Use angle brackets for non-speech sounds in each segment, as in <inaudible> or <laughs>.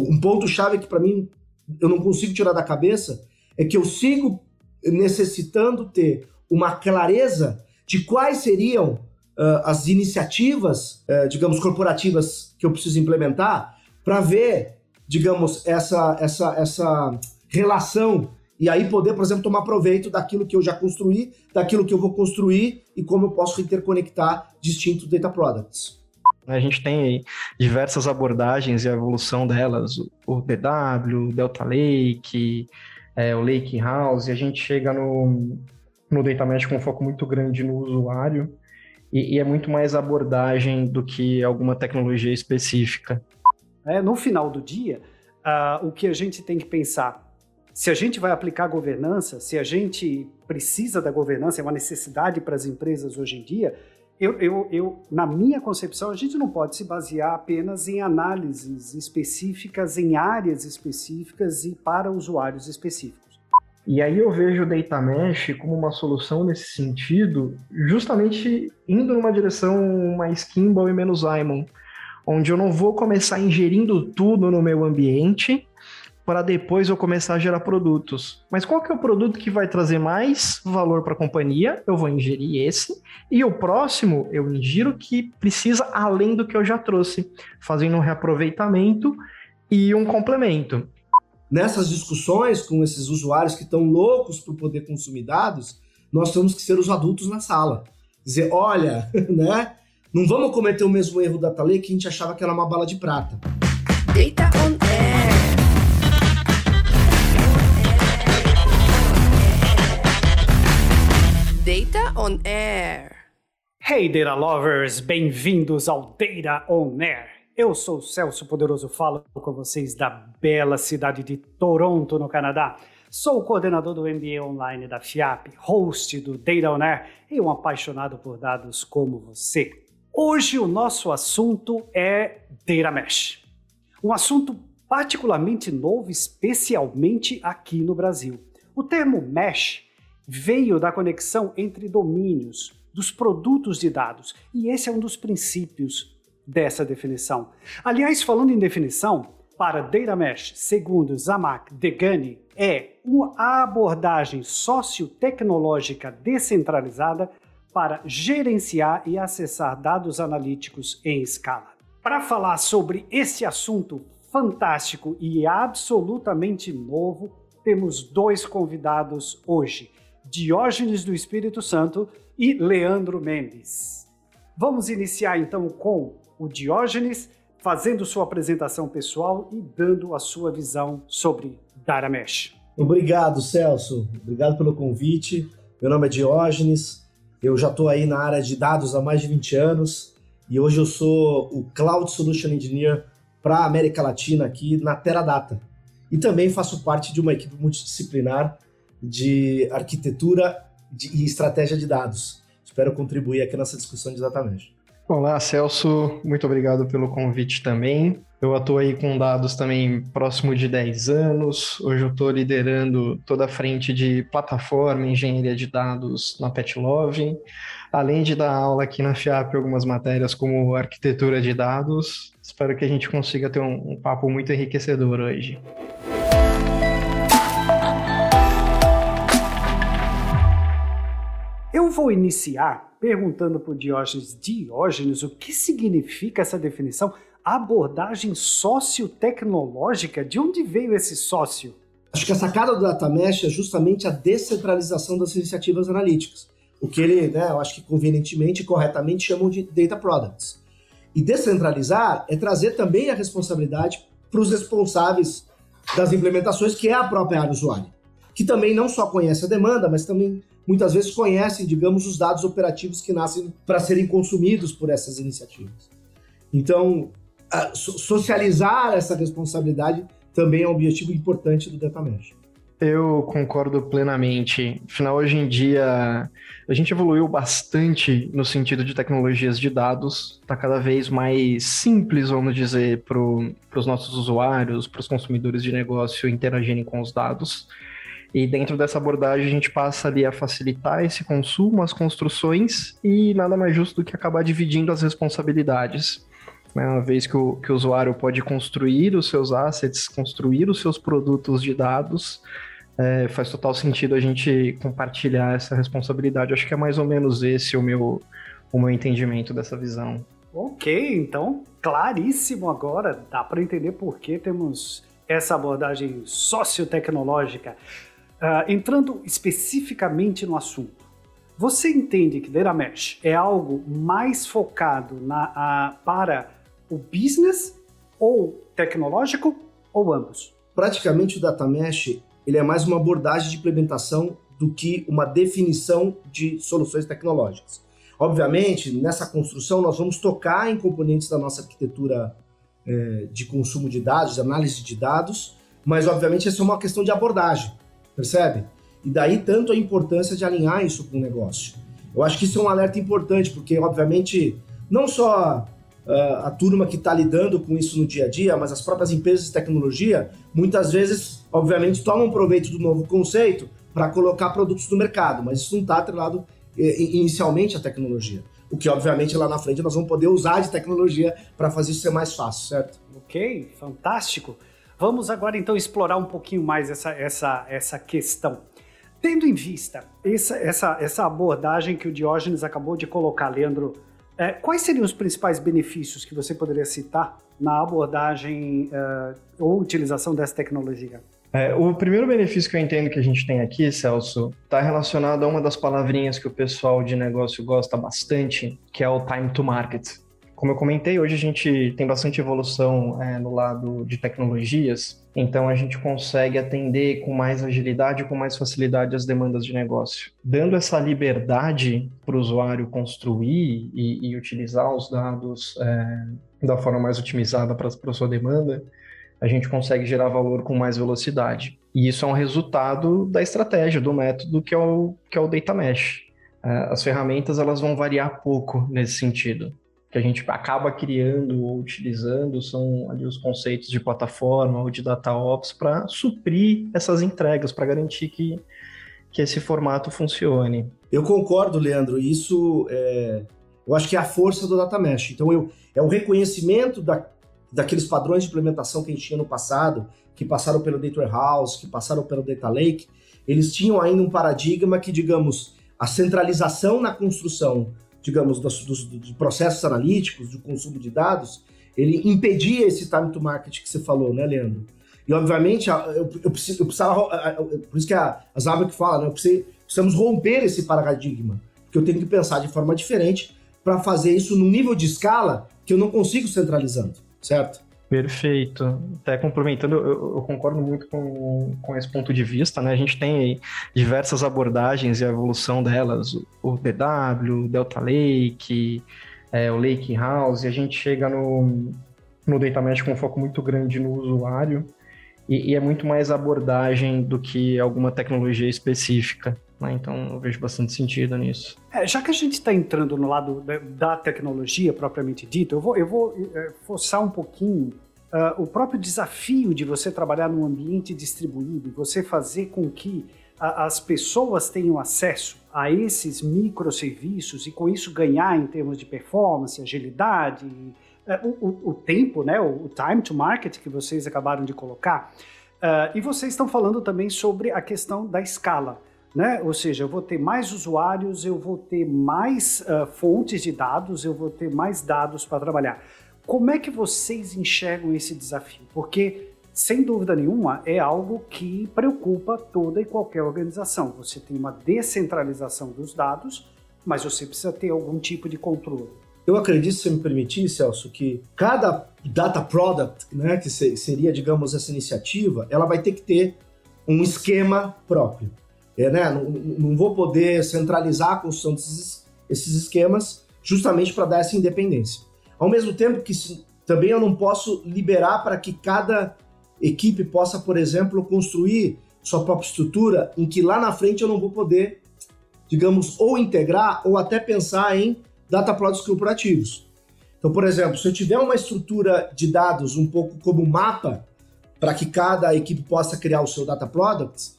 um ponto-chave que para mim eu não consigo tirar da cabeça é que eu sigo necessitando ter uma clareza de quais seriam uh, as iniciativas, uh, digamos, corporativas que eu preciso implementar para ver, digamos, essa, essa, essa relação e aí poder, por exemplo, tomar proveito daquilo que eu já construí, daquilo que eu vou construir e como eu posso interconectar distintos data products. A gente tem diversas abordagens e a evolução delas, o DW, o Delta Lake, é, o Lake House, e a gente chega no, no Data Mesh com um foco muito grande no usuário, e, e é muito mais abordagem do que alguma tecnologia específica. É, no final do dia, uh, o que a gente tem que pensar, se a gente vai aplicar governança, se a gente precisa da governança, é uma necessidade para as empresas hoje em dia, eu, eu, eu, na minha concepção, a gente não pode se basear apenas em análises específicas, em áreas específicas e para usuários específicos. E aí eu vejo o Data Mesh como uma solução nesse sentido, justamente indo numa direção mais Kimball e menos Simon, onde eu não vou começar ingerindo tudo no meu ambiente para depois eu começar a gerar produtos. Mas qual que é o produto que vai trazer mais valor para a companhia? Eu vou ingerir esse. E o próximo, eu ingiro que precisa além do que eu já trouxe, fazendo um reaproveitamento e um complemento nessas discussões com esses usuários que estão loucos por poder consumir dados, nós temos que ser os adultos na sala. Dizer, olha, <laughs> né? Não vamos cometer o mesmo erro da Tale que a gente achava que era uma bala de prata. Data on on air. Hey Data Lovers, bem-vindos ao Data on Air. Eu sou o Celso Poderoso, falo com vocês da bela cidade de Toronto, no Canadá. Sou o coordenador do MBA Online da FIAP, host do Data On Air e um apaixonado por dados como você. Hoje o nosso assunto é Data Mesh. Um assunto particularmente novo, especialmente aqui no Brasil. O termo Mesh veio da conexão entre domínios, dos produtos de dados, e esse é um dos princípios dessa definição. Aliás, falando em definição, para Data Mesh, segundo Zamak Degani, é uma abordagem sociotecnológica descentralizada para gerenciar e acessar dados analíticos em escala. Para falar sobre esse assunto fantástico e absolutamente novo, temos dois convidados hoje: Diógenes do Espírito Santo e Leandro Mendes. Vamos iniciar então com o Diógenes, fazendo sua apresentação pessoal e dando a sua visão sobre Daramesh. Obrigado, Celso. Obrigado pelo convite. Meu nome é Diógenes. Eu já estou aí na área de dados há mais de 20 anos e hoje eu sou o Cloud Solution Engineer para a América Latina aqui na Teradata. E também faço parte de uma equipe multidisciplinar de arquitetura e estratégia de dados. Espero contribuir aqui nessa discussão de exatamente. Olá, Celso, muito obrigado pelo convite também. Eu atuo aí com dados também próximo de 10 anos. Hoje eu estou liderando toda a frente de plataforma, engenharia de dados na Petlove, além de dar aula aqui na FIAP algumas matérias como arquitetura de dados. Espero que a gente consiga ter um, um papo muito enriquecedor hoje. Eu vou iniciar perguntando para o Diógenes, Diógenes, o que significa essa definição? Abordagem sociotecnológica? De onde veio esse sócio? Acho que a sacada do Data Mesh é justamente a descentralização das iniciativas analíticas. O que ele, né, eu acho que convenientemente e corretamente chamam de data products. E descentralizar é trazer também a responsabilidade para os responsáveis das implementações, que é a própria área usuária, que também não só conhece a demanda, mas também muitas vezes conhecem, digamos, os dados operativos que nascem para serem consumidos por essas iniciativas. Então, socializar essa responsabilidade também é um objetivo importante do Data Mesh. Eu concordo plenamente. Afinal, hoje em dia, a gente evoluiu bastante no sentido de tecnologias de dados. Está cada vez mais simples, vamos dizer, para os nossos usuários, para os consumidores de negócio interagirem com os dados. E dentro dessa abordagem a gente passa ali a facilitar esse consumo, as construções e nada mais justo do que acabar dividindo as responsabilidades. né? uma vez que o, que o usuário pode construir os seus assets, construir os seus produtos de dados, é, faz total sentido a gente compartilhar essa responsabilidade. Acho que é mais ou menos esse o meu, o meu entendimento dessa visão. Ok, então claríssimo agora, dá para entender por que temos essa abordagem sociotecnológica. Uh, entrando especificamente no assunto, você entende que Data Mesh é algo mais focado na, para o business ou tecnológico ou ambos? Praticamente o Data Mesh ele é mais uma abordagem de implementação do que uma definição de soluções tecnológicas. Obviamente, nessa construção, nós vamos tocar em componentes da nossa arquitetura é, de consumo de dados, de análise de dados, mas, obviamente, essa é uma questão de abordagem, percebe? E daí tanto a importância de alinhar isso com o negócio. Eu acho que isso é um alerta importante, porque, obviamente, não só uh, a turma que está lidando com isso no dia a dia, mas as próprias empresas de tecnologia, muitas vezes, obviamente, tomam proveito do novo conceito para colocar produtos no mercado, mas isso não está atrelado eh, inicialmente à tecnologia. O que, obviamente, lá na frente nós vamos poder usar de tecnologia para fazer isso ser mais fácil, certo? Ok, fantástico. Vamos agora então explorar um pouquinho mais essa, essa, essa questão. Tendo em vista essa, essa, essa abordagem que o Diógenes acabou de colocar, Leandro, é, quais seriam os principais benefícios que você poderia citar na abordagem uh, ou utilização dessa tecnologia? É, o primeiro benefício que eu entendo que a gente tem aqui, Celso, está relacionado a uma das palavrinhas que o pessoal de negócio gosta bastante, que é o time to market. Como eu comentei, hoje a gente tem bastante evolução é, no lado de tecnologias, então a gente consegue atender com mais agilidade, com mais facilidade as demandas de negócio. Dando essa liberdade para o usuário construir e, e, utilizar os dados é, da forma mais otimizada para a sua demanda, a gente consegue gerar valor com mais velocidade. E isso é um resultado da estratégia, do método que é o, que é o Data Mesh. É, as ferramentas elas vão variar pouco nesse sentido. Que a gente acaba criando ou utilizando são ali os conceitos de plataforma ou de data ops para suprir essas entregas, para garantir que, que esse formato funcione. Eu concordo, Leandro. Isso é, eu acho que é a força do data mesh. Então eu, é o reconhecimento da, daqueles padrões de implementação que a gente tinha no passado, que passaram pelo Data Warehouse, que passaram pelo Data Lake, eles tinham ainda um paradigma que, digamos, a centralização na construção, digamos, dos, dos, dos processos analíticos, do consumo de dados, ele impedia esse time to market que você falou, né, Leandro? E, obviamente, eu, eu, eu precisava, por isso que a, a Zabak fala, né, eu precisei, precisamos romper esse paradigma, porque eu tenho que pensar de forma diferente para fazer isso no nível de escala que eu não consigo centralizando certo? Perfeito. Até complementando, eu, eu, concordo muito com, com esse ponto de vista, né? A gente tem diversas abordagens e a evolução delas, o DW, o Delta Lake, é, o Lake House, e a gente chega no, no Data Mesh com um foco muito grande no usuário, e, e é muito mais abordagem do que alguma tecnologia específica. Né? Então eu vejo bastante sentido nisso. É, já que a gente está entrando no lado da, da, tecnologia propriamente dito, eu vou, eu vou é, forçar um pouquinho uh, o próprio desafio de você trabalhar num ambiente distribuído, você fazer com que a, as pessoas tenham acesso a esses microserviços e com isso ganhar em termos de performance, agilidade, uh, o, o, tempo, né, o, o, time to market que vocês acabaram de colocar. Uh, e vocês estão falando também sobre a questão da escala. Né? Ou seja, eu vou ter mais usuários, eu vou ter mais uh, fontes de dados, eu vou ter mais dados para trabalhar. Como é que vocês enxergam esse desafio? Porque, sem dúvida nenhuma, é algo que preocupa toda e qualquer organização. Você tem uma descentralização dos dados, mas você precisa ter algum tipo de controle. Eu acredito, se me permitir, Celso, que cada data product, né, que seria, digamos, essa iniciativa, ela vai ter que ter um esquema próprio. É, né? não, não, vou poder centralizar a construção desses esses esquemas justamente para dar essa independência. Ao mesmo tempo que também eu não posso liberar para que cada equipe possa, por exemplo, construir sua própria estrutura em que lá na frente eu não vou poder, digamos, ou integrar ou até pensar em data products corporativos. Então, por exemplo, se eu tiver uma estrutura de dados um pouco como mapa para que cada equipe possa criar o seu data products,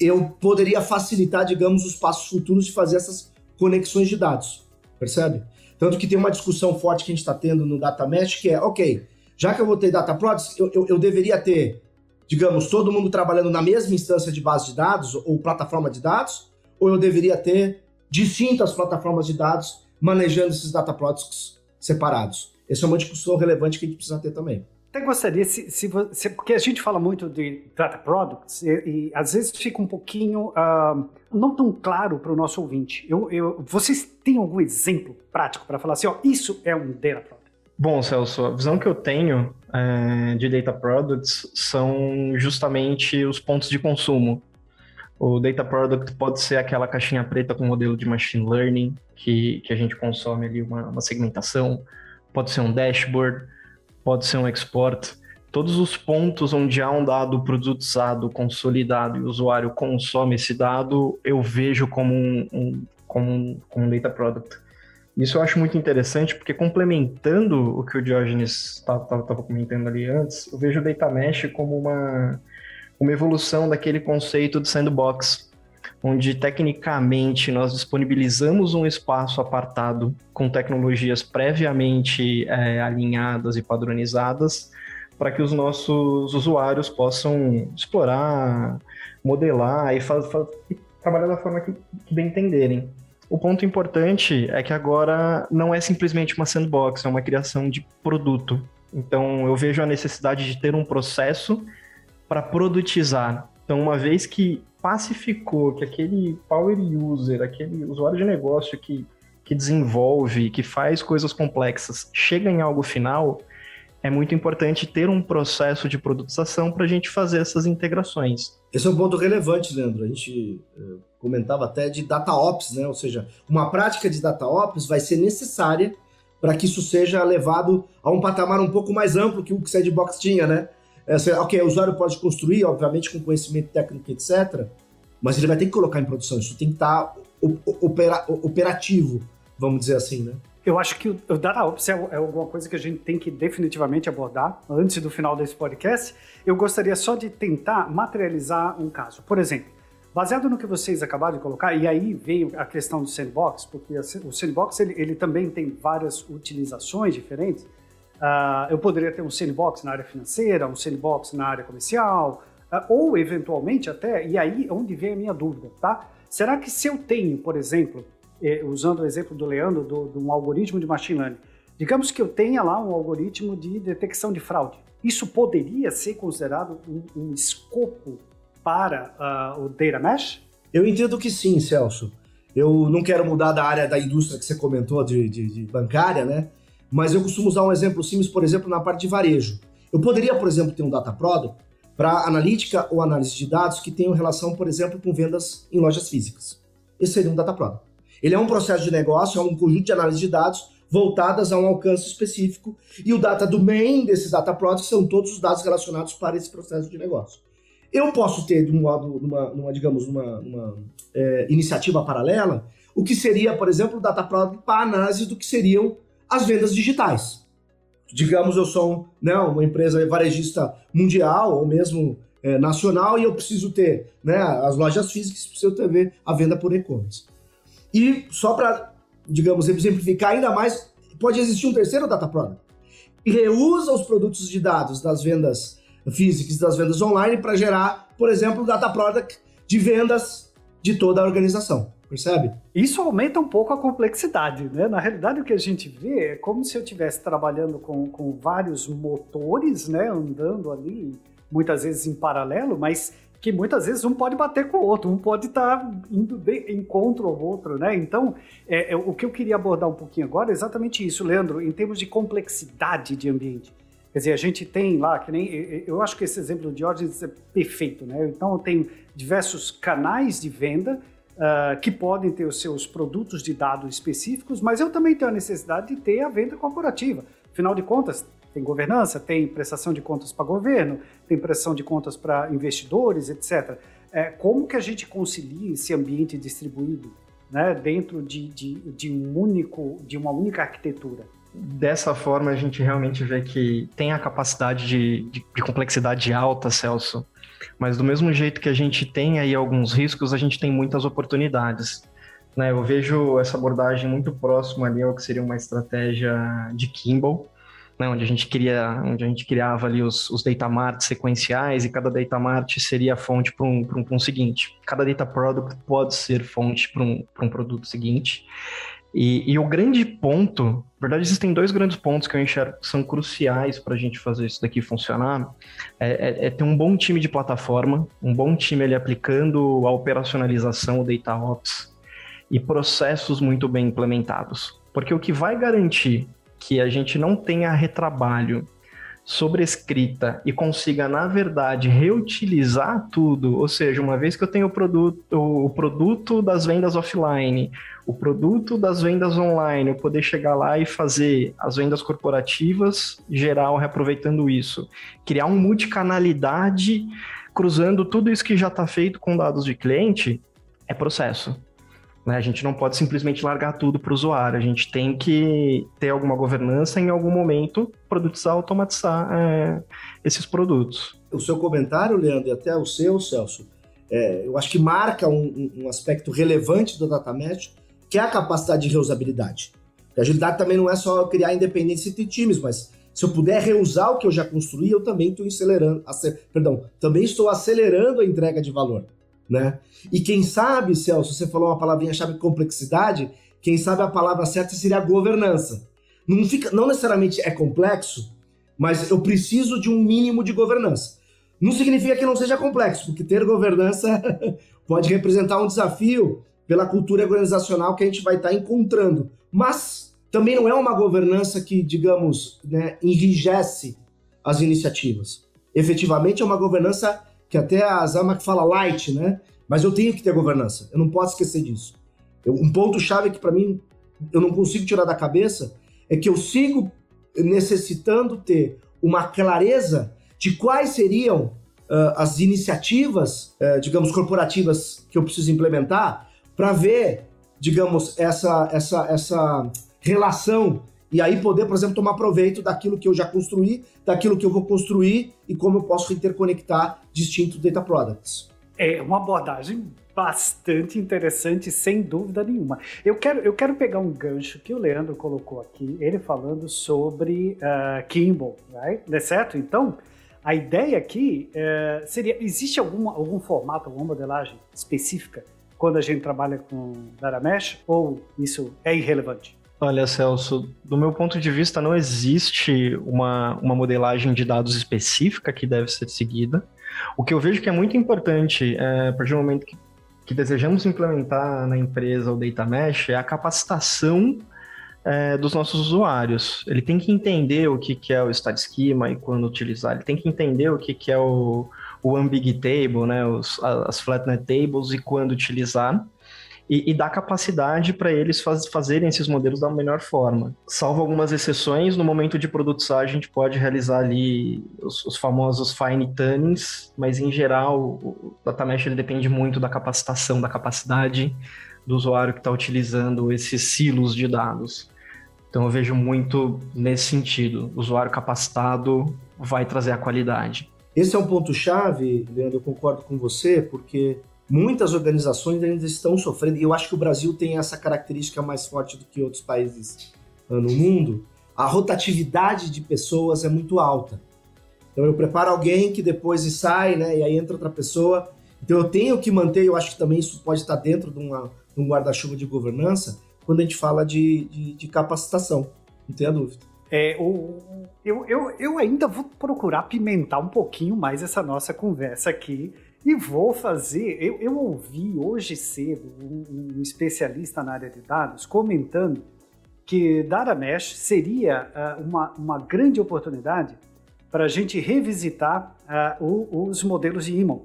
eu poderia facilitar, digamos, os passos futuros de fazer essas conexões de dados, percebe? Tanto que tem uma discussão forte que a gente está tendo no Data Mesh, que é, ok, já que eu vou ter Data Products, eu, eu, eu deveria ter, digamos, todo mundo trabalhando na mesma instância de base de dados ou plataforma de dados, ou eu deveria ter distintas plataformas de dados manejando esses Data Products separados? Essa é uma discussão relevante que a gente precisa ter também. Até gostaria, se, se, porque a gente fala muito de data products e, e às vezes fica um pouquinho uh, não tão claro para o nosso ouvinte. Eu, eu, vocês têm algum exemplo prático para falar assim, ó, isso é um data product? Bom, Celso, a visão que eu tenho é, de data products são justamente os pontos de consumo. O data product pode ser aquela caixinha preta com modelo de machine learning, que, que a gente consome ali uma, uma segmentação, pode ser um dashboard, pode ser um export. Todos os pontos onde há um dado produtizado, consolidado e o usuário consome esse dado, eu vejo como um, um como um, como um data product. Isso eu acho muito interessante, porque complementando o que o Diógenes estava comentando ali antes, eu vejo o Data Mesh como uma, uma evolução daquele conceito de sandbox, onde tecnicamente nós disponibilizamos um espaço apartado com tecnologias previamente é, alinhadas e padronizadas para que os nossos usuários possam explorar, modelar e, faz, faz, trabalhar da forma que, que bem entenderem. O ponto importante é que agora não é simplesmente uma sandbox, é uma criação de produto. Então eu vejo a necessidade de ter um processo para produtizar. Então, uma vez que pacificou que aquele power user, aquele usuário de negócio que, que desenvolve, que faz coisas complexas, chega em algo final, é muito importante ter um processo de produtização para a gente fazer essas integrações. Esse é um ponto relevante, Leandro. A gente uh, comentava até de data ops, né? Ou seja, uma prática de data ops vai ser necessária para que isso seja levado a um patamar um pouco mais amplo que o que o Sandbox tinha, né? Ok, o usuário pode construir, obviamente, com conhecimento técnico, etc., mas ele vai ter que colocar em produção. Isso tem que estar opera, operativo, vamos dizer assim, né? Eu acho que o DataOps é, é alguma coisa que a gente tem que definitivamente abordar antes do final desse podcast. Eu gostaria só de tentar materializar um caso. Por exemplo, baseado no que vocês acabaram de colocar, e aí veio a questão do sandbox, porque o sandbox ele, ele também tem várias utilizações diferentes. Uh, eu poderia ter um sandbox na área financeira, um sandbox na área comercial, uh, ou eventualmente até, e aí onde vem a minha dúvida, tá? Será que se eu tenho, por exemplo, eh, usando o exemplo do Leandro, de um algoritmo de machine learning, digamos que eu tenha lá um algoritmo de detecção de fraude, isso poderia ser considerado um, um escopo para uh, o Data Mesh? Eu entendo que sim, Celso. Eu não quero mudar da área da indústria que você comentou, de, de, de bancária, né? Mas eu costumo usar um exemplo simples, por exemplo, na parte de varejo. Eu poderia, por exemplo, ter um data product para analítica ou análise de dados que tenham relação, por exemplo, com vendas em lojas físicas. Esse seria um data product. Ele é um processo de negócio, é um conjunto de análise de dados voltadas a um alcance específico e o data domain desses data products são todos os dados relacionados para esse processo de negócio. Eu posso ter, de um modo, numa, numa digamos, numa é, iniciativa paralela, o que seria, por exemplo, o data product para análise do que seriam as vendas digitais. Digamos, eu sou né, uma empresa varejista mundial ou mesmo é, nacional e eu preciso ter né, as lojas físicas, preciso ter a venda por e-commerce. E só para, digamos, exemplificar ainda mais, pode existir um terceiro data product que reusa os produtos de dados das vendas físicas das vendas online para gerar, por exemplo, data product de vendas de toda a organização. Percebe? Isso aumenta um pouco a complexidade, né? Na realidade, o que a gente vê é como se eu estivesse trabalhando com, com vários motores, né? Andando ali, muitas vezes em paralelo, mas que muitas vezes um pode bater com o outro, um pode estar tá indo de encontro ao outro, né? Então, é, é, o que eu queria abordar um pouquinho agora é exatamente isso, Leandro, em termos de complexidade de ambiente. Quer dizer, a gente tem lá, que nem. Eu acho que esse exemplo de Diógenes é perfeito, né? Então, eu tenho diversos canais de venda uh, que podem ter os seus produtos de dados específicos, mas eu também tenho a necessidade de ter a venda corporativa. Afinal de contas, tem governança, tem prestação de contas para governo, tem prestação de contas para investidores, etc. É, como que a gente concilia esse ambiente distribuído né, dentro de, de, de, um único, de uma única arquitetura? Dessa forma, a gente realmente vê que tem a capacidade de, de, de complexidade alta, Celso, mas do mesmo jeito que a gente tem aí alguns riscos, a gente tem muitas oportunidades. Né? Eu vejo essa abordagem muito próxima ali ao que seria uma estratégia de Kimball, né, onde a gente cria, onde a gente criava ali os, os data marts sequenciais e cada data mart seria fonte para um, um, um seguinte. Cada data product pode ser fonte para um, um produto seguinte. E, e, o grande ponto, na verdade, existem dois grandes pontos que eu enxergo que são cruciais para a gente fazer isso daqui funcionar. É, é, é, ter um bom time de plataforma, um bom time ali aplicando a operacionalização, o Data Ops e processos muito bem implementados. Porque o que vai garantir que a gente não tenha retrabalho sobre escrita e consiga, na verdade, reutilizar tudo, ou seja, uma vez que eu tenho o produto, o produto das vendas offline, o produto das vendas online, eu poder chegar lá e fazer as vendas corporativas geral, reaproveitando isso, criar uma multicanalidade, cruzando tudo isso que já está feito com dados de cliente, é processo. Né? A gente não pode simplesmente largar tudo para o usuário, a gente tem que ter alguma governança em algum momento, produtizar, automatizar é, esses produtos. O seu comentário, Leandro, e até o seu, Celso, é, eu acho que marca um, um, aspecto relevante do data mesh, que é a capacidade de reusabilidade. A agilidade também não é só criar independência entre times, mas se eu puder reusar o que eu já construí, eu também estou acelerando, perdão, também estou acelerando a entrega de valor né? E quem sabe, Celso, você falou uma palavrinha-chave complexidade, quem sabe a palavra certa seria governança. Não, fica, não necessariamente é complexo, mas eu preciso de um mínimo de governança. Não significa que não seja complexo, porque ter governança <laughs> pode representar um desafio pela cultura organizacional que a gente vai estar encontrando. Mas também não é uma governança que, digamos, né, enrijece as iniciativas. Efetivamente é uma governança que até a Zamac fala light, né? Mas eu tenho que ter governança, eu não posso esquecer disso. Eu, um ponto-chave que para mim eu não consigo tirar da cabeça é que eu sigo necessitando ter uma clareza de quais seriam uh, as iniciativas, uh, digamos, corporativas que eu preciso implementar para ver, digamos, essa, essa, essa relação e aí poder, por exemplo, tomar proveito daquilo que eu já construí, daquilo que eu vou construir e como eu posso interconectar distintos data products. É uma abordagem bastante interessante, sem dúvida nenhuma. Eu quero, eu quero pegar um gancho que o Leandro colocou aqui, ele falando sobre uh, Kimball, right? Não é certo? Então, a ideia aqui uh, seria: existe algum, algum formato, alguma modelagem específica quando a gente trabalha com Data Mesh ou isso é irrelevante? Olha, Celso, do meu ponto de vista, não existe uma, uma modelagem de dados específica que deve ser seguida. O que eu vejo que é muito importante, é, a partir do momento que, que desejamos implementar na empresa o Data Mesh, é a capacitação é, dos nossos usuários. Ele tem que entender o que, que é o Stat Schema e quando utilizar. Ele tem que entender o que, que é o, o Ambig Table, né, os, as Flatnet Tables e quando utilizar e, e dá capacidade para eles faz, fazerem esses modelos da melhor forma. Salvo algumas exceções, no momento de produção a gente pode realizar ali os, os famosos fine tunings, mas em geral o data mesh ele depende muito da capacitação, da capacidade do usuário que está utilizando esses silos de dados. Então eu vejo muito nesse sentido. O usuário capacitado vai trazer a qualidade. Esse é um ponto chave, Leandro, eu concordo com você, porque muitas organizações ainda estão sofrendo, e eu acho que o Brasil tem essa característica mais forte do que outros países ah, no mundo. A rotatividade de pessoas é muito alta. Então eu preparo alguém que depois sai, né, e aí entra outra pessoa. Então eu tenho que manter, eu acho que também isso pode estar dentro de, uma, de um guarda-chuva de governança, quando a gente fala de, de, de capacitação, não tenha dúvida. É, eu, eu, eu ainda vou procurar pimentar um pouquinho mais essa nossa conversa aqui, e vou fazer. Eu, eu ouvi hoje cedo um, um, especialista na área de dados comentando que Data Mesh seria uh, uma, uma grande oportunidade para a gente revisitar uh, o, os modelos de Imon.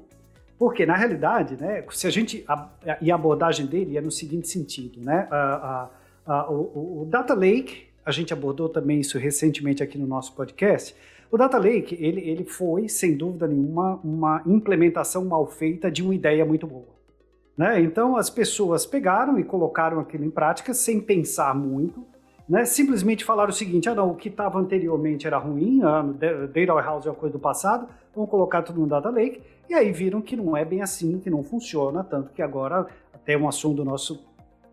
Porque, na realidade, né, se a gente. A, e a abordagem dele é no seguinte sentido: né, uh, o, o Data Lake, a gente abordou também isso recentemente aqui no nosso podcast o Data Lake, ele, ele foi, sem dúvida nenhuma, uma implementação mal feita de uma ideia muito boa. Né? Então, as pessoas pegaram e colocaram aquilo em prática sem pensar muito, né? simplesmente falaram o seguinte, ah não, o que estava anteriormente era ruim, a Data Warehouse é uma coisa do passado, vamos colocar tudo no Data Lake, e aí viram que não é bem assim, que não funciona, tanto que agora, até um assunto do nosso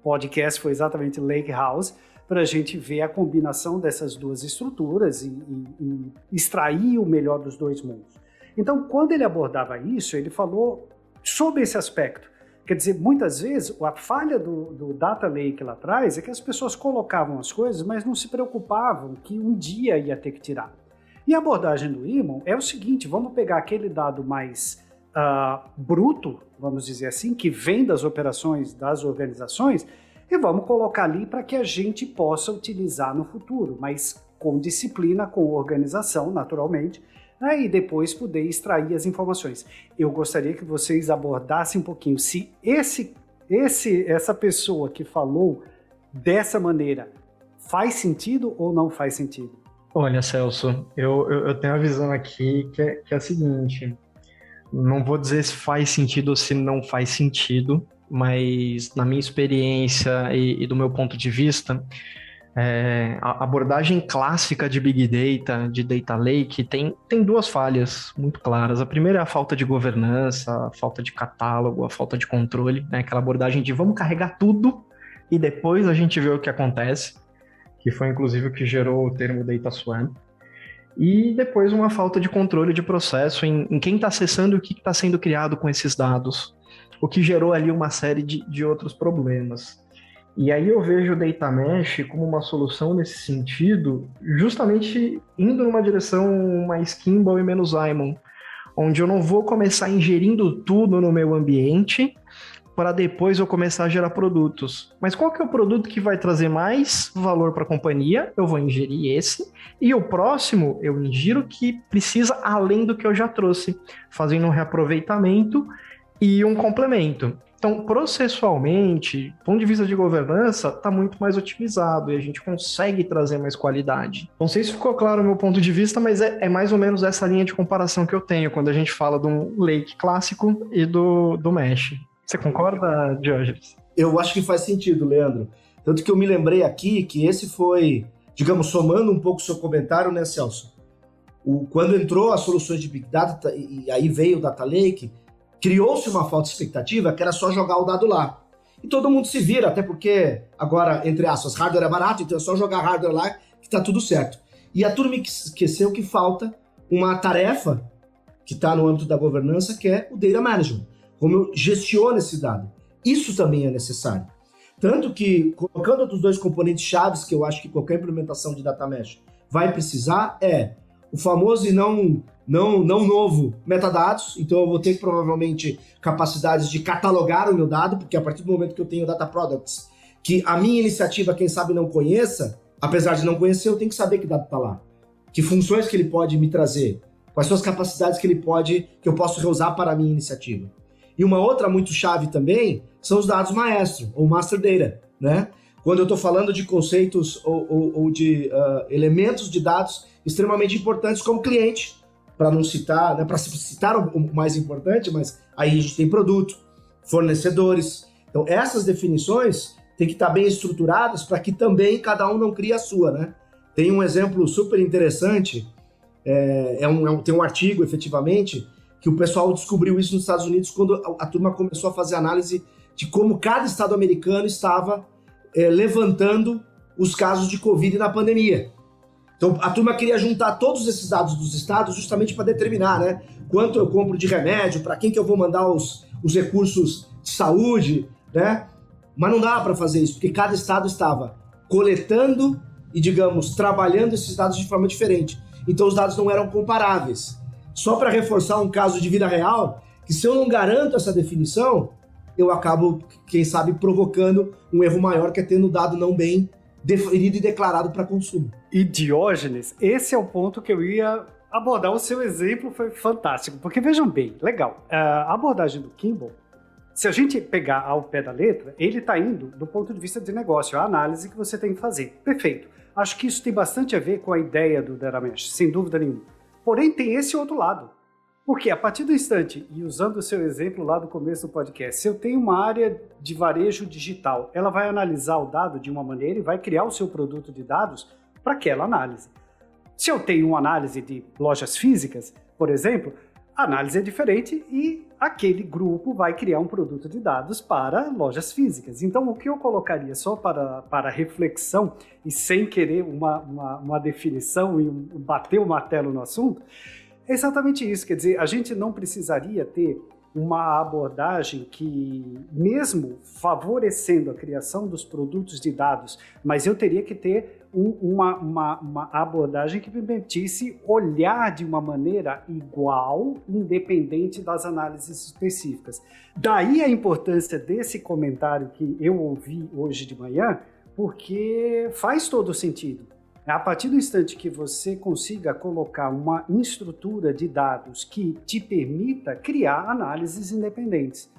podcast foi exatamente Lake House, para a gente ver a combinação dessas duas estruturas e, e, e extrair o melhor dos dois mundos. Então, quando ele abordava isso, ele falou sobre esse aspecto. Quer dizer, muitas vezes a falha do, do, Data Lake lá atrás é que as pessoas colocavam as coisas, mas não se preocupavam que um dia ia ter que tirar. E a abordagem do Imon é o seguinte: vamos pegar aquele dado mais uh, bruto, vamos dizer assim, que vem das operações das organizações, e vamos colocar ali para que a gente possa utilizar no futuro, mas com disciplina, com organização, naturalmente, né, e depois poder extrair as informações. Eu gostaria que vocês abordassem um pouquinho se esse, esse, essa pessoa que falou dessa maneira faz sentido ou não faz sentido. Olha, Celso, eu, eu, eu tenho a visão aqui que é, que é a seguinte: não vou dizer se faz sentido ou se não faz sentido, mas na minha experiência e, e do meu ponto de vista, é, a abordagem clássica de Big Data, de Data Lake, tem, tem duas falhas muito claras. A primeira é a falta de governança, a falta de catálogo, a falta de controle, né? aquela abordagem de vamos carregar tudo e depois a gente vê o que acontece, que foi inclusive o que gerou o termo Data Swarm. E depois uma falta de controle de processo em, em quem está acessando e o que está sendo criado com esses dados, o que gerou ali uma série de, de outros problemas. E aí eu vejo o Data Mesh como uma solução nesse sentido, justamente indo numa direção mais Kimball e menos Simon, onde eu não vou começar ingerindo tudo no meu ambiente para depois eu começar a gerar produtos. Mas qual que é o produto que vai trazer mais valor para a companhia? Eu vou ingerir esse. E o próximo eu ingiro que precisa além do que eu já trouxe, fazendo um reaproveitamento e um complemento. Então, processualmente, do ponto de vista de governança, está muito mais otimizado e a gente consegue trazer mais qualidade. Não sei se ficou claro o meu ponto de vista, mas é, é mais ou menos essa linha de comparação que eu tenho quando a gente fala do Lake clássico e do, do Mesh. Você concorda, Diógenes? Eu acho que faz sentido, Leandro. Tanto que eu me lembrei aqui que esse foi, digamos, somando um pouco o seu comentário, né, Celso? O, quando entrou as soluções de Big Data e aí veio o Data Lake, criou-se uma falta de expectativa que era só jogar o dado lá. E todo mundo se vira, até porque agora, entre aspas, hardware é barato, então é só jogar hardware lá que tá tudo certo. E a turma esqueceu que falta uma tarefa que está no âmbito da governança, que é o data management. Como eu gestiono esse dado. Isso também é necessário. Tanto que, colocando os dois componentes chaves que eu acho que qualquer implementação de data mesh vai precisar, é o famoso e não não, não novo metadados, então eu vou ter provavelmente capacidades de catalogar o meu dado, porque a partir do momento que eu tenho data products, que a minha iniciativa, quem sabe, não conheça, apesar de não conhecer, eu tenho que saber que dado está lá. Que funções que ele pode me trazer, quais são as capacidades que ele pode, que eu posso reusar para a minha iniciativa. E uma outra muito chave também são os dados maestro, ou master data, né? Quando eu estou falando de conceitos ou, ou, ou de uh, elementos de dados extremamente importantes como cliente, para não citar, né, para citar o mais importante, mas aí a gente tem produto, fornecedores. Então, essas definições têm que estar tá bem estruturadas para que também cada um não crie a sua, né? Tem um exemplo super interessante, é, é, um, é um, tem um artigo, efetivamente, que o pessoal descobriu isso nos Estados Unidos quando a, a turma começou a fazer análise de como cada estado americano estava é, levantando os casos de Covid na pandemia. Então a turma queria juntar todos esses dados dos estados justamente para determinar, né? Quanto eu compro de remédio, para quem que eu vou mandar os, os recursos de saúde, né? Mas não dava para fazer isso, porque cada estado estava coletando e, digamos, trabalhando esses dados de forma diferente. Então os dados não eram comparáveis. Só para reforçar um caso de vida real, que se eu não garanto essa definição, eu acabo, quem sabe, provocando um erro maior, que é tendo dado não bem definido e declarado para consumo. E Diógenes, esse é o ponto que eu ia abordar. O seu exemplo foi fantástico, porque vejam bem, legal, a abordagem do Kimball, se a gente pegar ao pé da letra, ele está indo do ponto de vista de negócio, a análise que você tem que fazer. Perfeito. Acho que isso tem bastante a ver com a ideia do Data Mesh, sem dúvida nenhuma. Porém, tem esse outro lado. Porque a partir do instante, e usando o seu exemplo lá do começo do podcast, se eu tenho uma área de varejo digital, ela vai analisar o dado de uma maneira e vai criar o seu produto de dados para aquela análise. Se eu tenho uma análise de lojas físicas, por exemplo, a análise é diferente e aquele grupo vai criar um produto de dados para lojas físicas. Então, o que eu colocaria só para, para reflexão e sem querer uma, uma, uma definição e um, bater o martelo no assunto, é exatamente isso. Quer dizer, a gente não precisaria ter uma abordagem que, mesmo favorecendo a criação dos produtos de dados, mas eu teria que ter um, uma, uma, uma, abordagem que permitisse olhar de uma maneira igual, independente das análises específicas. Daí a importância desse comentário que eu ouvi hoje de manhã, porque faz todo sentido. A partir do instante que você consiga colocar uma estrutura de dados que te permita criar análises independentes.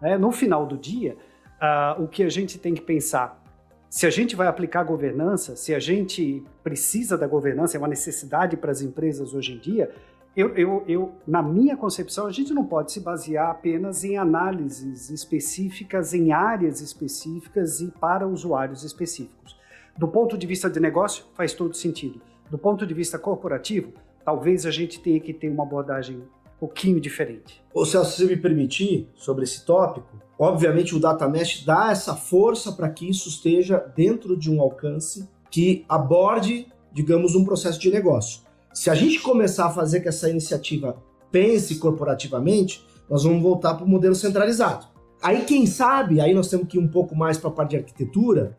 É, no final do dia, uh, o que a gente tem que pensar, se a gente vai aplicar governança, se a gente precisa da governança, é uma necessidade para as empresas hoje em dia, eu, eu, eu, na minha concepção, a gente não pode se basear apenas em análises específicas, em áreas específicas e para usuários específicos. Do ponto de vista de negócio, faz todo sentido. Do ponto de vista corporativo, talvez a gente tenha que ter uma abordagem um pouquinho diferente. Ou se você me permitir, sobre esse tópico, obviamente o Data Mesh dá essa força para que isso esteja dentro de um alcance que aborde, digamos, um processo de negócio. Se a gente começar a fazer que essa iniciativa pense corporativamente, nós vamos voltar para o modelo centralizado. Aí, quem sabe, aí nós temos que ir um pouco mais para a parte de arquitetura,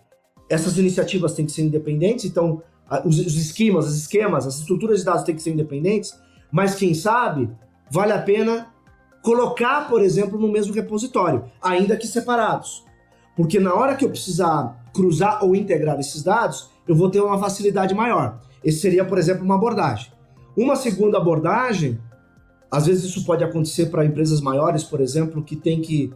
essas iniciativas têm que ser independentes, então os, os esquemas, as esquemas, as estruturas de dados têm que ser independentes, mas quem sabe vale a pena colocar, por exemplo, no mesmo repositório, ainda que separados. Porque na hora que eu precisar cruzar ou integrar esses dados, eu vou ter uma facilidade maior. Esse seria, por exemplo, uma abordagem. Uma segunda abordagem, às vezes isso pode acontecer para empresas maiores, por exemplo, que tem que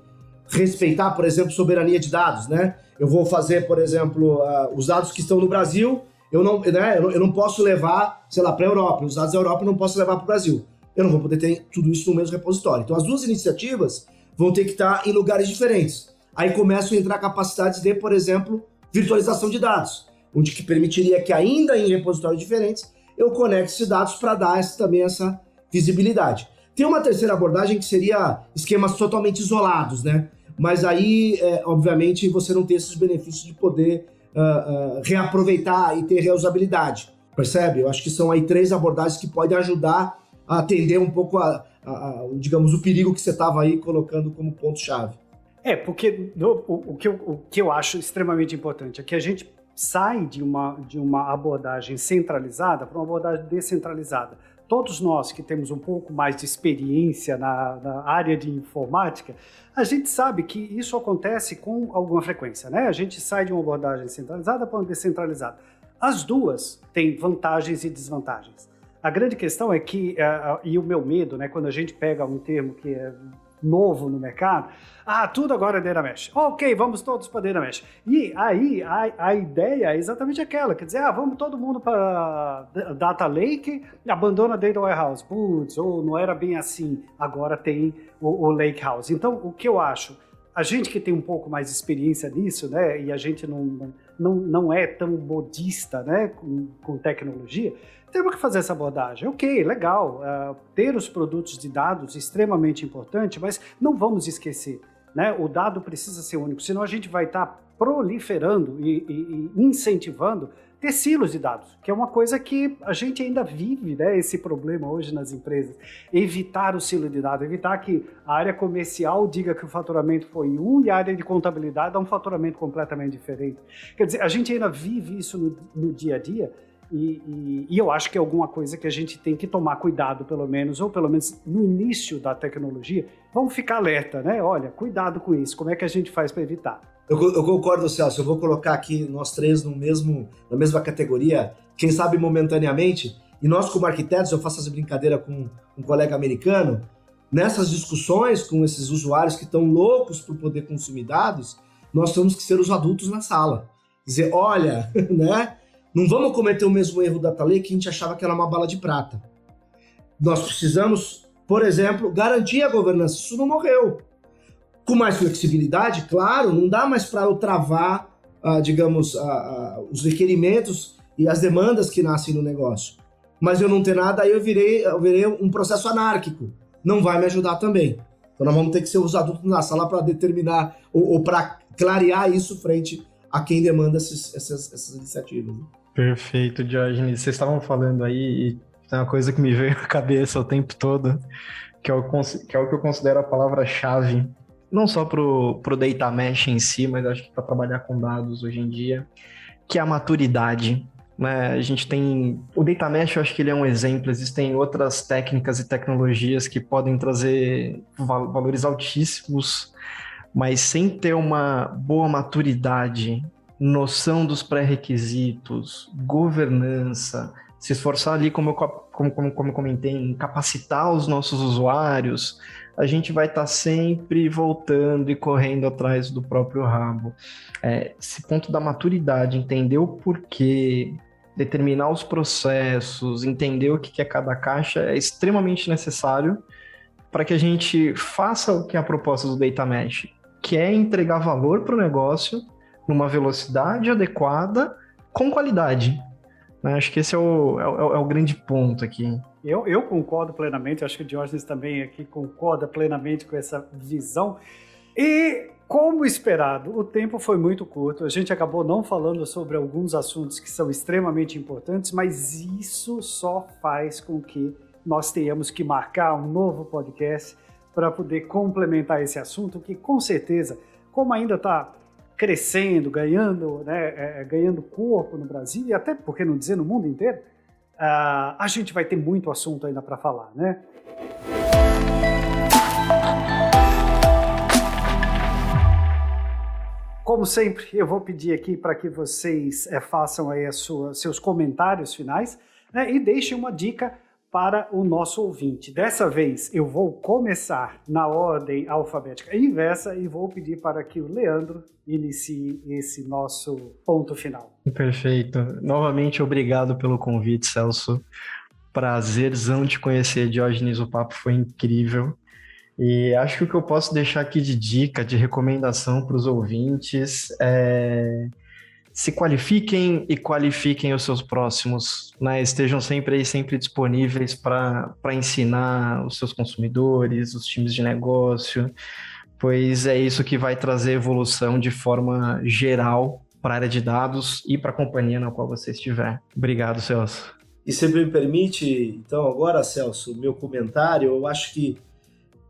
respeitar, por exemplo, soberania de dados, né? Eu vou fazer, por exemplo, uh, os dados que estão no Brasil, eu não, né, eu não posso levar, sei lá, para a Europa. Os dados da Europa eu não posso levar para o Brasil. Eu não vou poder ter tudo isso no mesmo repositório. Então, as duas iniciativas vão ter que estar em lugares diferentes. Aí começam a entrar capacidades de, por exemplo, virtualização de dados, onde que permitiria que ainda em repositórios diferentes eu conecte esses dados para dar essa, também essa visibilidade. Tem uma terceira abordagem que seria esquemas totalmente isolados, né? Mas aí, é, obviamente, você não tem esses benefícios de poder uh, uh, reaproveitar e ter reusabilidade. Percebe? Eu acho que são aí três abordagens que podem ajudar a atender um pouco a, a, a digamos, o perigo que você estava aí colocando como ponto-chave. É, porque no, o, o, que eu, o que eu acho extremamente importante é que a gente sai de uma, de uma abordagem centralizada para uma abordagem descentralizada todos nós que temos um pouco mais de experiência na, na, área de informática, a gente sabe que isso acontece com alguma frequência, né? A gente sai de uma abordagem centralizada para uma descentralizada. As duas têm vantagens e desvantagens. A grande questão é que, uh, e o meu medo, né, quando a gente pega um termo que é novo no mercado, ah, tudo agora é Data Mesh. Ok, vamos todos para Data Mesh. E aí a, a ideia é exatamente aquela, quer dizer, ah, vamos todo mundo para Data Lake, abandona Data Warehouse. Putz, ou não era bem assim, agora tem o, o Lake House. Então, o que eu acho? A gente que tem um pouco mais de experiência nisso, né, e a gente não, não, não é tão modista, né, com, com tecnologia, temos que fazer essa abordagem. Ok, legal, uh, ter os produtos de dados extremamente importante, mas não vamos esquecer, né? O dado precisa ser único, senão a gente vai estar tá proliferando e, e, e, incentivando ter silos de dados, que é uma coisa que a gente ainda vive, né? Esse problema hoje nas empresas. Evitar o silo de dados, evitar que a área comercial diga que o faturamento foi um e a área de contabilidade dá um faturamento completamente diferente. Quer dizer, a gente ainda vive isso no, no dia a dia e, e, e, eu acho que é alguma coisa que a gente tem que tomar cuidado, pelo menos, ou pelo menos no início da tecnologia, vamos ficar alerta, né? Olha, cuidado com isso, como é que a gente faz para evitar? Eu, eu, concordo, Celso, eu vou colocar aqui nós três no mesmo, na mesma categoria, quem sabe momentaneamente, e nós como arquitetos, eu faço essa brincadeira com um colega americano, nessas discussões com esses usuários que estão loucos por poder consumir dados, nós temos que ser os adultos na sala. Dizer, olha, <laughs> né? Não vamos cometer o mesmo erro da Tale que a gente achava que era uma bala de prata. Nós precisamos, por exemplo, garantir a governança. Isso não morreu. Com mais flexibilidade, claro, não dá mais para eu travar, uh, digamos, uh, uh, os requerimentos e as demandas que nascem no negócio. Mas eu não ter nada, aí eu virei, eu virei um processo anárquico. não vai me ajudar também. Então nós vamos ter que ser os adultos na sala para determinar ou, ou para clarear isso frente a quem demanda esses, essas, essas iniciativas. Né? Perfeito, Diógenes. Vocês estavam falando aí e tem uma coisa que me <laughs> veio à cabeça o tempo todo, que é o, que, é o que eu considero a palavra-chave, não só para o data mesh em si, mas acho que para trabalhar com dados hoje em dia, que é a maturidade. Né? A gente tem. O data mesh, eu acho que ele é um exemplo. Existem outras técnicas e tecnologias que podem trazer valores altíssimos, mas sem ter uma boa maturidade, noção dos pré-requisitos, governança, se esforçar ali, como eu, como, como, como comentei, em capacitar os nossos usuários, a gente vai estar tá sempre voltando e correndo atrás do próprio rabo. É, esse ponto da maturidade, entender o porquê, determinar os processos, entender o que é cada caixa é extremamente necessário para que a gente faça o que é a proposta do Data Mesh, que é entregar valor para o negócio numa velocidade adequada com qualidade. Né? Acho que esse é o, é, o, é o grande ponto aqui. Eu, eu concordo plenamente, acho que o Diógenes também aqui concorda plenamente com essa visão. E, como esperado, o tempo foi muito curto. A gente acabou não falando sobre alguns assuntos que são extremamente importantes, mas isso só faz com que nós tenhamos que marcar um novo podcast para poder complementar esse assunto, que com certeza, como ainda está crescendo, ganhando, né, é, é, ganhando corpo no Brasil e até, por que não dizer, no mundo inteiro, uh, a gente vai ter muito assunto ainda para falar, né? Como sempre, eu vou pedir aqui para que vocês é, façam aí as suas, seus comentários finais né, e deixem uma dica para o nosso ouvinte. Dessa vez eu vou começar na ordem alfabética inversa e vou pedir para que o Leandro inicie esse nosso ponto final. Perfeito. Novamente, obrigado pelo convite, Celso. Prazerzão te conhecer, Diógenes. O papo foi incrível. E acho que o que eu posso deixar aqui de dica, de recomendação para os ouvintes é se qualifiquem e qualifiquem os seus próximos, né? Estejam sempre aí, sempre disponíveis para ensinar os seus consumidores, os times de negócio, pois é isso que vai trazer evolução de forma geral para a área de dados e para a companhia na qual você estiver. Obrigado, Celso. E se me permite, então, agora, Celso, meu comentário, eu acho que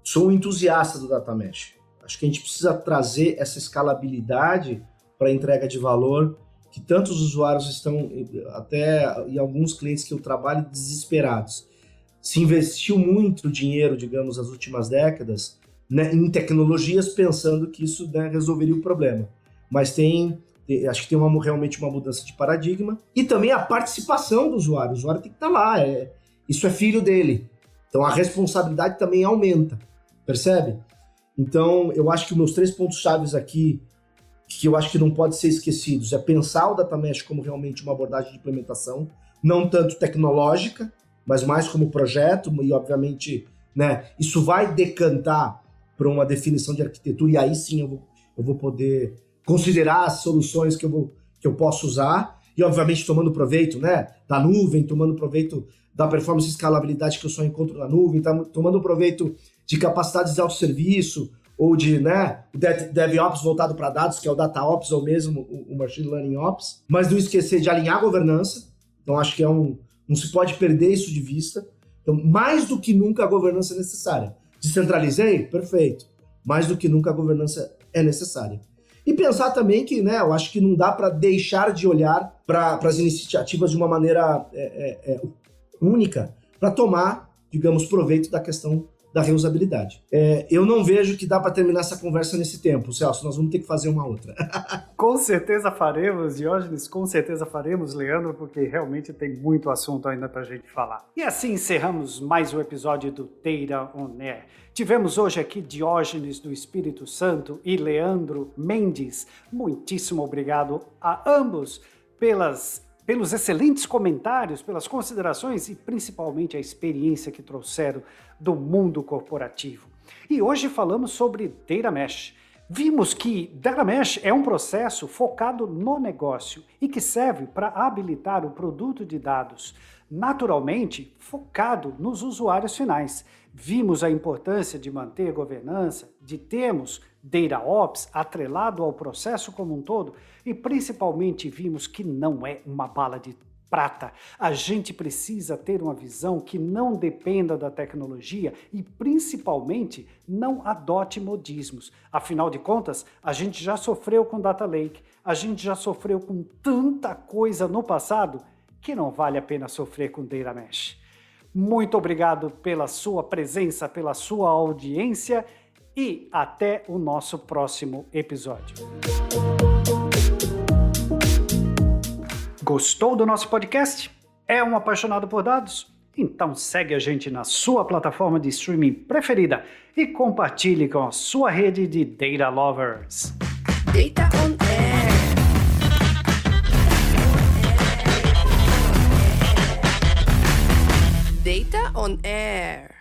sou um entusiasta do Data Mesh. Acho que a gente precisa trazer essa escalabilidade para entrega de valor, que tantos usuários estão, até e alguns clientes que eu trabalho, desesperados. Se investiu muito dinheiro, digamos, nas últimas décadas, né, em tecnologias, pensando que isso né, resolveria o problema. Mas tem, acho que tem uma, realmente uma mudança de paradigma. E também a participação do usuário. O usuário tem que estar tá lá, é, isso é filho dele. Então a responsabilidade também aumenta, percebe? Então eu acho que meus três pontos chaves aqui que eu acho que não pode ser esquecidos. É pensar o data mesh como realmente uma abordagem de implementação, não tanto tecnológica, mas mais como projeto e obviamente, né, isso vai decantar para uma definição de arquitetura e aí sim eu vou, eu vou poder considerar as soluções que eu vou que eu posso usar. E obviamente tomando proveito, né, da nuvem, tomando proveito da performance e escalabilidade que eu só encontro na nuvem, tá, tomando proveito de capacidades de autosserviço, ou de né, DevOps voltado para dados, que é o DataOps ou mesmo o Machine Learning Ops, mas não esquecer de alinhar a governança. Então, acho que é um. Não se pode perder isso de vista. Então, mais do que nunca a governança é necessária. Descentralizei? Perfeito. Mais do que nunca a governança é necessária. E pensar também que, né, eu acho que não dá para deixar de olhar para as iniciativas de uma maneira é, é, é, única para tomar, digamos, proveito da questão da reusabilidade. É, eu não vejo que dá para terminar essa conversa nesse tempo, Celso. Nós vamos ter que fazer uma outra. <laughs> com certeza faremos, Diógenes, com certeza faremos, Leandro, porque realmente tem muito assunto ainda para a gente falar. E assim encerramos mais um episódio do Teira On Air. Tivemos hoje aqui Diógenes do Espírito Santo e Leandro Mendes. Muitíssimo obrigado a ambos pelas pelos excelentes comentários, pelas considerações e principalmente a experiência que trouxeram do mundo corporativo. E hoje falamos sobre Data Mesh. Vimos que Data Mesh é um processo focado no negócio e que serve para habilitar o produto de dados, naturalmente focado nos usuários finais. Vimos a importância de manter governança, de termos Data Ops atrelado ao processo como um todo e principalmente vimos que não é uma bala de prata. A gente precisa ter uma visão que não dependa da tecnologia e principalmente não adote modismos. Afinal de contas, a gente já sofreu com Data Lake, a gente já sofreu com tanta coisa no passado que não vale a pena sofrer com Data Mesh. Muito obrigado pela sua presença, pela sua audiência e até o nosso próximo episódio. Gostou do nosso podcast? É um apaixonado por dados? Então segue a gente na sua plataforma de streaming preferida e compartilhe com a sua rede de data lovers. Data on Air. Data on Air.